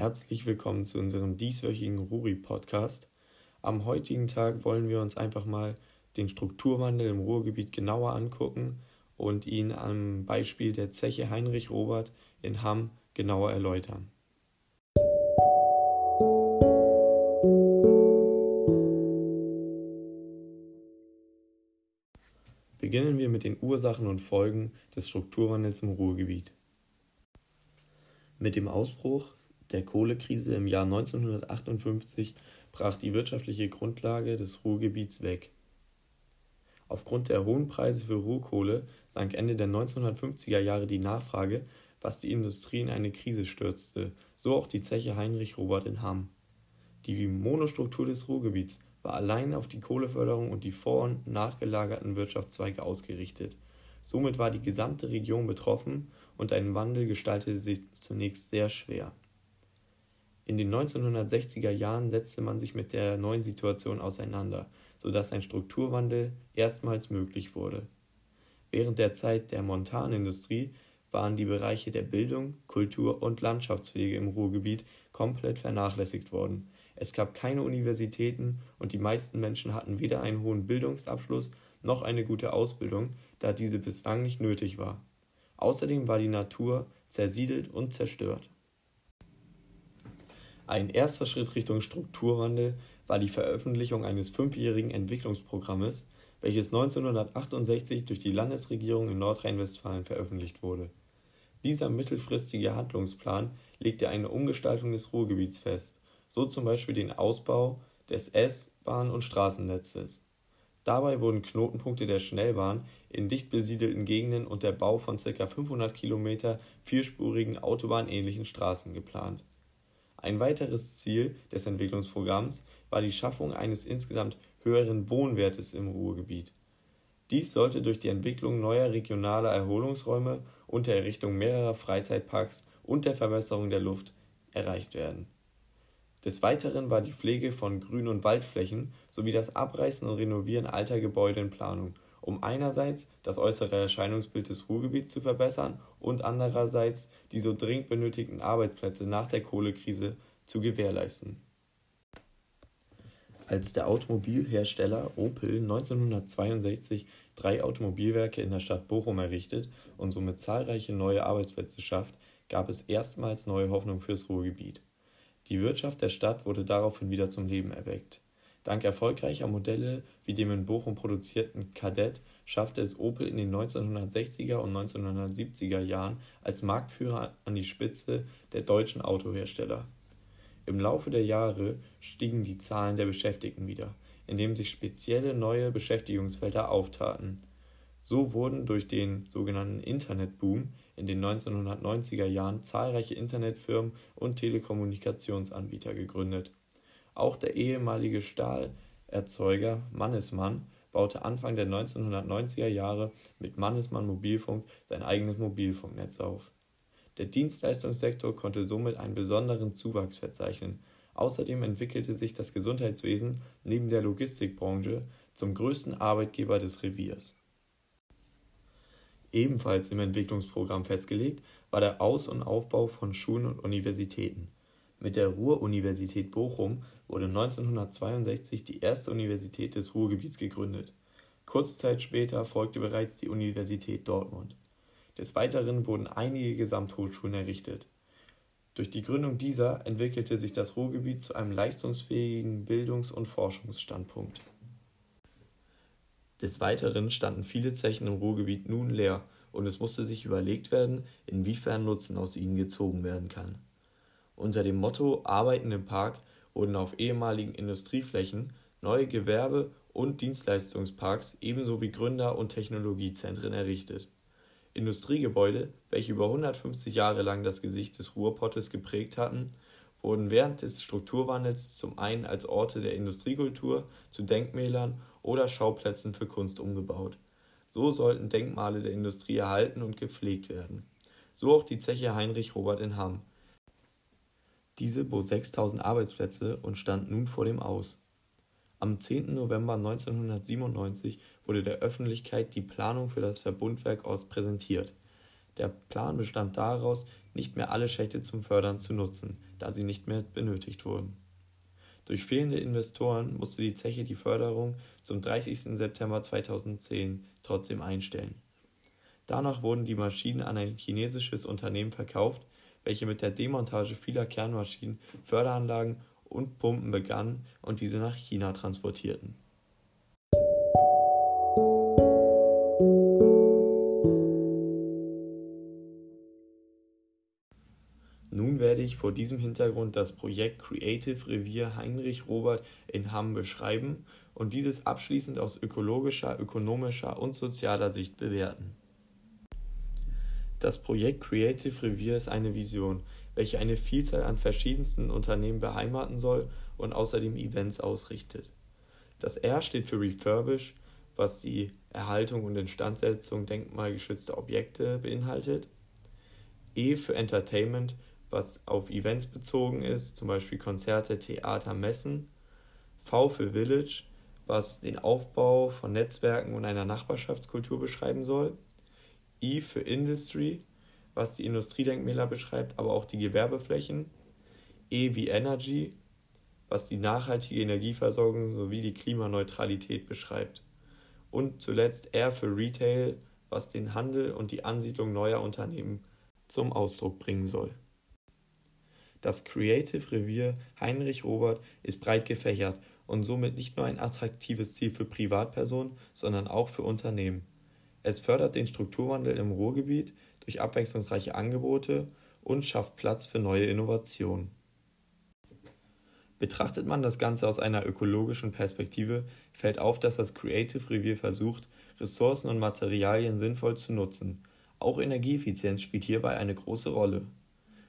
Herzlich willkommen zu unserem dieswöchigen Ruri-Podcast. Am heutigen Tag wollen wir uns einfach mal den Strukturwandel im Ruhrgebiet genauer angucken und ihn am Beispiel der Zeche Heinrich Robert in Hamm genauer erläutern. Beginnen wir mit den Ursachen und Folgen des Strukturwandels im Ruhrgebiet. Mit dem Ausbruch der Kohlekrise im Jahr 1958 brach die wirtschaftliche Grundlage des Ruhrgebiets weg. Aufgrund der hohen Preise für Rohkohle sank Ende der 1950er Jahre die Nachfrage, was die Industrie in eine Krise stürzte, so auch die Zeche Heinrich Robert in Hamm. Die Monostruktur des Ruhrgebiets war allein auf die Kohleförderung und die vor- und nachgelagerten Wirtschaftszweige ausgerichtet. Somit war die gesamte Region betroffen und ein Wandel gestaltete sich zunächst sehr schwer. In den 1960er Jahren setzte man sich mit der neuen Situation auseinander, so dass ein Strukturwandel erstmals möglich wurde. Während der Zeit der Montanindustrie waren die Bereiche der Bildung, Kultur und Landschaftspflege im Ruhrgebiet komplett vernachlässigt worden. Es gab keine Universitäten und die meisten Menschen hatten weder einen hohen Bildungsabschluss noch eine gute Ausbildung, da diese bislang nicht nötig war. Außerdem war die Natur zersiedelt und zerstört. Ein erster Schritt Richtung Strukturwandel war die Veröffentlichung eines fünfjährigen Entwicklungsprogrammes, welches 1968 durch die Landesregierung in Nordrhein-Westfalen veröffentlicht wurde. Dieser mittelfristige Handlungsplan legte eine Umgestaltung des Ruhrgebiets fest, so zum Beispiel den Ausbau des S-, Bahn- und Straßennetzes. Dabei wurden Knotenpunkte der Schnellbahn in dicht besiedelten Gegenden und der Bau von ca. 500 Kilometer vierspurigen autobahnähnlichen Straßen geplant ein weiteres Ziel des Entwicklungsprogramms war die Schaffung eines insgesamt höheren Wohnwertes im Ruhrgebiet. Dies sollte durch die Entwicklung neuer regionaler Erholungsräume und der Errichtung mehrerer Freizeitparks und der Verbesserung der Luft erreicht werden. Des Weiteren war die Pflege von Grün- und Waldflächen sowie das Abreißen und Renovieren alter Gebäude in Planung um einerseits das äußere Erscheinungsbild des Ruhrgebiets zu verbessern und andererseits die so dringend benötigten Arbeitsplätze nach der Kohlekrise zu gewährleisten. Als der Automobilhersteller Opel 1962 drei Automobilwerke in der Stadt Bochum errichtet und somit zahlreiche neue Arbeitsplätze schafft, gab es erstmals neue Hoffnung fürs Ruhrgebiet. Die Wirtschaft der Stadt wurde daraufhin wieder zum Leben erweckt. Dank erfolgreicher Modelle wie dem in Bochum produzierten Kadett schaffte es Opel in den 1960er und 1970er Jahren als Marktführer an die Spitze der deutschen Autohersteller. Im Laufe der Jahre stiegen die Zahlen der Beschäftigten wieder, indem sich spezielle neue Beschäftigungsfelder auftaten. So wurden durch den sogenannten Internetboom in den 1990er Jahren zahlreiche Internetfirmen und Telekommunikationsanbieter gegründet auch der ehemalige Stahlerzeuger Mannesmann baute Anfang der 1990er Jahre mit Mannesmann Mobilfunk sein eigenes Mobilfunknetz auf. Der Dienstleistungssektor konnte somit einen besonderen Zuwachs verzeichnen. Außerdem entwickelte sich das Gesundheitswesen neben der Logistikbranche zum größten Arbeitgeber des Reviers. Ebenfalls im Entwicklungsprogramm festgelegt war der Aus- und Aufbau von Schulen und Universitäten. Mit der Ruhr-Universität Bochum wurde 1962 die erste Universität des Ruhrgebiets gegründet. Kurze Zeit später folgte bereits die Universität Dortmund. Des Weiteren wurden einige Gesamthochschulen errichtet. Durch die Gründung dieser entwickelte sich das Ruhrgebiet zu einem leistungsfähigen Bildungs- und Forschungsstandpunkt. Des Weiteren standen viele Zechen im Ruhrgebiet nun leer und es musste sich überlegt werden, inwiefern Nutzen aus ihnen gezogen werden kann. Unter dem Motto Arbeiten im Park wurden auf ehemaligen Industrieflächen neue Gewerbe- und Dienstleistungsparks ebenso wie Gründer- und Technologiezentren errichtet. Industriegebäude, welche über 150 Jahre lang das Gesicht des Ruhrpottes geprägt hatten, wurden während des Strukturwandels zum einen als Orte der Industriekultur zu Denkmälern oder Schauplätzen für Kunst umgebaut. So sollten Denkmale der Industrie erhalten und gepflegt werden. So auch die Zeche Heinrich Robert in Hamm, diese bot 6000 Arbeitsplätze und stand nun vor dem Aus. Am 10. November 1997 wurde der Öffentlichkeit die Planung für das Verbundwerk Ost präsentiert. Der Plan bestand daraus, nicht mehr alle Schächte zum Fördern zu nutzen, da sie nicht mehr benötigt wurden. Durch fehlende Investoren musste die Zeche die Förderung zum 30. September 2010 trotzdem einstellen. Danach wurden die Maschinen an ein chinesisches Unternehmen verkauft, welche mit der Demontage vieler Kernmaschinen, Förderanlagen und Pumpen begannen und diese nach China transportierten. Nun werde ich vor diesem Hintergrund das Projekt Creative Revier Heinrich Robert in Hamm beschreiben und dieses abschließend aus ökologischer, ökonomischer und sozialer Sicht bewerten. Das Projekt Creative Revier ist eine Vision, welche eine Vielzahl an verschiedensten Unternehmen beheimaten soll und außerdem Events ausrichtet. Das R steht für Refurbish, was die Erhaltung und Instandsetzung denkmalgeschützter Objekte beinhaltet. E für Entertainment, was auf Events bezogen ist, zum Beispiel Konzerte, Theater, Messen. V für Village, was den Aufbau von Netzwerken und einer Nachbarschaftskultur beschreiben soll. I für Industry, was die Industriedenkmäler beschreibt, aber auch die Gewerbeflächen. E wie Energy, was die nachhaltige Energieversorgung sowie die Klimaneutralität beschreibt. Und zuletzt R für Retail, was den Handel und die Ansiedlung neuer Unternehmen zum Ausdruck bringen soll. Das Creative Revier Heinrich Robert ist breit gefächert und somit nicht nur ein attraktives Ziel für Privatpersonen, sondern auch für Unternehmen. Es fördert den Strukturwandel im Ruhrgebiet durch abwechslungsreiche Angebote und schafft Platz für neue Innovationen. Betrachtet man das Ganze aus einer ökologischen Perspektive, fällt auf, dass das Creative Revier versucht, Ressourcen und Materialien sinnvoll zu nutzen. Auch Energieeffizienz spielt hierbei eine große Rolle.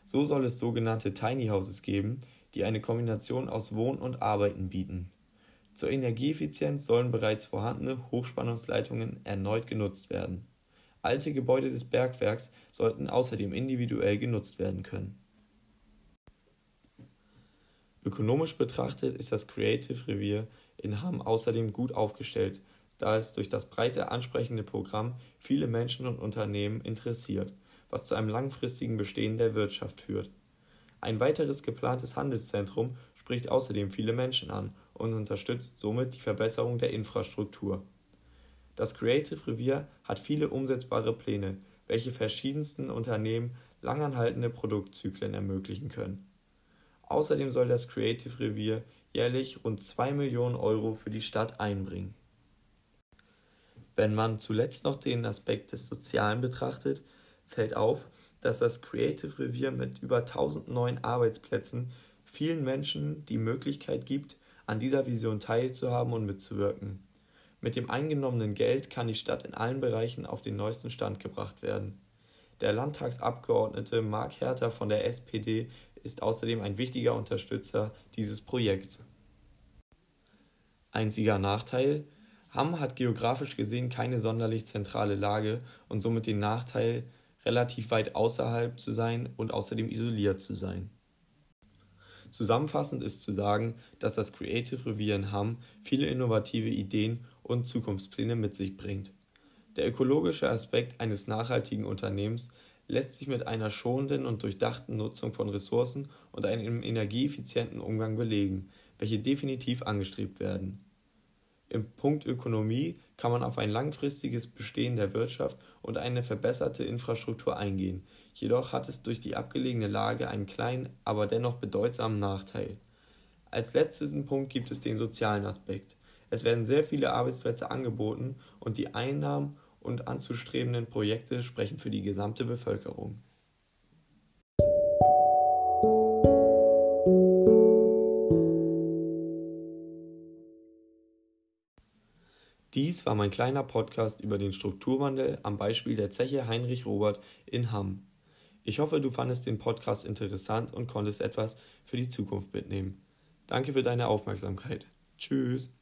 So soll es sogenannte Tiny Houses geben, die eine Kombination aus Wohnen und Arbeiten bieten. Zur Energieeffizienz sollen bereits vorhandene Hochspannungsleitungen erneut genutzt werden. Alte Gebäude des Bergwerks sollten außerdem individuell genutzt werden können. Ökonomisch betrachtet ist das Creative Revier in Hamm außerdem gut aufgestellt, da es durch das breite ansprechende Programm viele Menschen und Unternehmen interessiert, was zu einem langfristigen Bestehen der Wirtschaft führt. Ein weiteres geplantes Handelszentrum spricht außerdem viele Menschen an und unterstützt somit die Verbesserung der Infrastruktur. Das Creative Revier hat viele umsetzbare Pläne, welche verschiedensten Unternehmen langanhaltende Produktzyklen ermöglichen können. Außerdem soll das Creative Revier jährlich rund 2 Millionen Euro für die Stadt einbringen. Wenn man zuletzt noch den Aspekt des Sozialen betrachtet, fällt auf, dass das Creative Revier mit über 1000 neuen Arbeitsplätzen vielen Menschen die Möglichkeit gibt, an dieser Vision teilzuhaben und mitzuwirken. Mit dem eingenommenen Geld kann die Stadt in allen Bereichen auf den neuesten Stand gebracht werden. Der Landtagsabgeordnete Mark Herter von der SPD ist außerdem ein wichtiger Unterstützer dieses Projekts. Einziger Nachteil Hamm hat geografisch gesehen keine sonderlich zentrale Lage und somit den Nachteil, relativ weit außerhalb zu sein und außerdem isoliert zu sein. Zusammenfassend ist zu sagen, dass das Creative Revier in Hamm viele innovative Ideen und Zukunftspläne mit sich bringt. Der ökologische Aspekt eines nachhaltigen Unternehmens lässt sich mit einer schonenden und durchdachten Nutzung von Ressourcen und einem energieeffizienten Umgang belegen, welche definitiv angestrebt werden. Im Punkt Ökonomie kann man auf ein langfristiges Bestehen der Wirtschaft und eine verbesserte Infrastruktur eingehen, jedoch hat es durch die abgelegene Lage einen kleinen, aber dennoch bedeutsamen Nachteil. Als letzten Punkt gibt es den sozialen Aspekt. Es werden sehr viele Arbeitsplätze angeboten und die Einnahmen und anzustrebenden Projekte sprechen für die gesamte Bevölkerung. Dies war mein kleiner Podcast über den Strukturwandel am Beispiel der Zeche Heinrich Robert in Hamm. Ich hoffe, du fandest den Podcast interessant und konntest etwas für die Zukunft mitnehmen. Danke für deine Aufmerksamkeit. Tschüss.